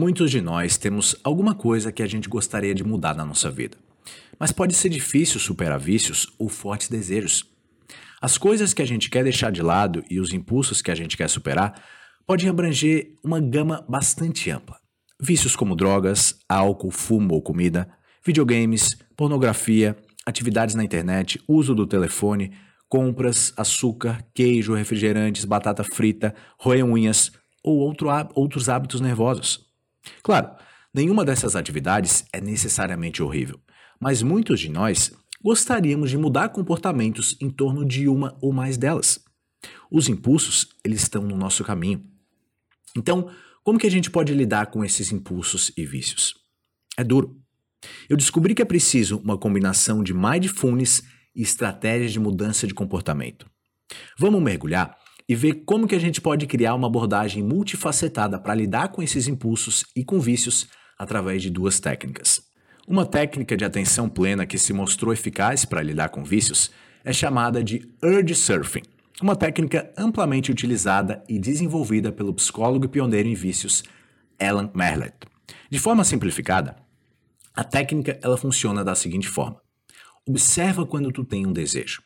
Muitos de nós temos alguma coisa que a gente gostaria de mudar na nossa vida. Mas pode ser difícil superar vícios ou fortes desejos. As coisas que a gente quer deixar de lado e os impulsos que a gente quer superar podem abranger uma gama bastante ampla. Vícios como drogas, álcool, fumo ou comida, videogames, pornografia, atividades na internet, uso do telefone, compras, açúcar, queijo, refrigerantes, batata frita, roer unhas ou outro, outros hábitos nervosos. Claro, nenhuma dessas atividades é necessariamente horrível, mas muitos de nós gostaríamos de mudar comportamentos em torno de uma ou mais delas. Os impulsos, eles estão no nosso caminho. Então, como que a gente pode lidar com esses impulsos e vícios? É duro. Eu descobri que é preciso uma combinação de mindfulness e estratégias de mudança de comportamento. Vamos mergulhar e ver como que a gente pode criar uma abordagem multifacetada para lidar com esses impulsos e com vícios através de duas técnicas. Uma técnica de atenção plena que se mostrou eficaz para lidar com vícios é chamada de urge surfing, uma técnica amplamente utilizada e desenvolvida pelo psicólogo e pioneiro em vícios Alan Merlet. De forma simplificada, a técnica ela funciona da seguinte forma: observa quando tu tem um desejo.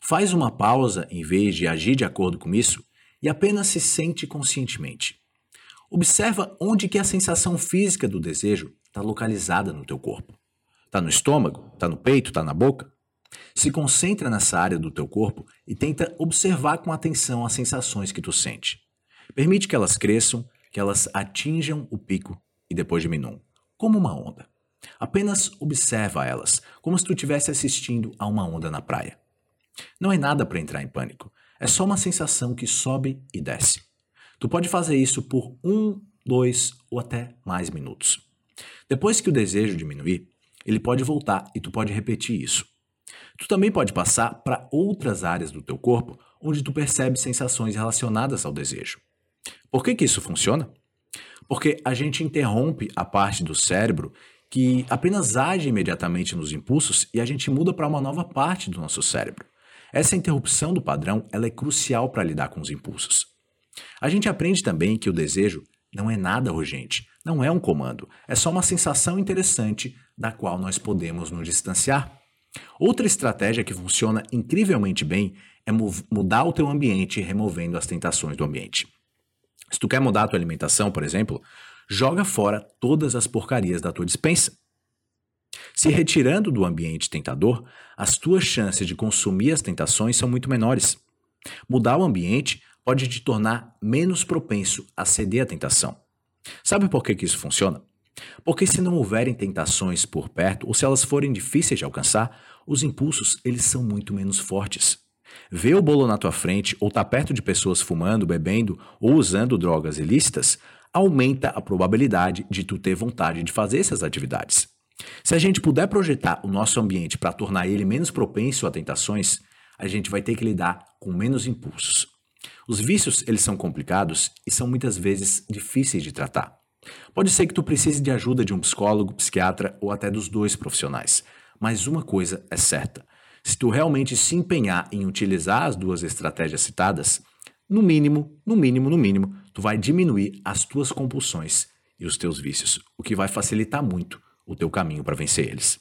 Faz uma pausa em vez de agir de acordo com isso e apenas se sente conscientemente. Observa onde que a sensação física do desejo está localizada no teu corpo. Está no estômago? Está no peito? Está na boca? Se concentra nessa área do teu corpo e tenta observar com atenção as sensações que tu sente. Permite que elas cresçam, que elas atinjam o pico e depois diminuam, como uma onda. Apenas observa elas, como se tu estivesse assistindo a uma onda na praia. Não é nada para entrar em pânico. É só uma sensação que sobe e desce. Tu pode fazer isso por um, dois ou até mais minutos. Depois que o desejo diminuir, ele pode voltar e tu pode repetir isso. Tu também pode passar para outras áreas do teu corpo onde tu percebe sensações relacionadas ao desejo. Por que, que isso funciona? Porque a gente interrompe a parte do cérebro que apenas age imediatamente nos impulsos e a gente muda para uma nova parte do nosso cérebro. Essa interrupção do padrão ela é crucial para lidar com os impulsos. A gente aprende também que o desejo não é nada urgente, não é um comando, é só uma sensação interessante da qual nós podemos nos distanciar. Outra estratégia que funciona incrivelmente bem é mudar o teu ambiente removendo as tentações do ambiente. Se tu quer mudar a tua alimentação, por exemplo, joga fora todas as porcarias da tua dispensa. Se retirando do ambiente tentador, as tuas chances de consumir as tentações são muito menores. Mudar o ambiente pode te tornar menos propenso a ceder à tentação. Sabe por que, que isso funciona? Porque se não houverem tentações por perto ou se elas forem difíceis de alcançar, os impulsos eles são muito menos fortes. Ver o bolo na tua frente ou estar tá perto de pessoas fumando, bebendo ou usando drogas ilícitas aumenta a probabilidade de tu ter vontade de fazer essas atividades. Se a gente puder projetar o nosso ambiente para tornar ele menos propenso a tentações, a gente vai ter que lidar com menos impulsos. Os vícios, eles são complicados e são muitas vezes difíceis de tratar. Pode ser que tu precise de ajuda de um psicólogo, psiquiatra ou até dos dois profissionais. Mas uma coisa é certa: se tu realmente se empenhar em utilizar as duas estratégias citadas, no mínimo, no mínimo, no mínimo, tu vai diminuir as tuas compulsões e os teus vícios, o que vai facilitar muito o teu caminho para vencer eles.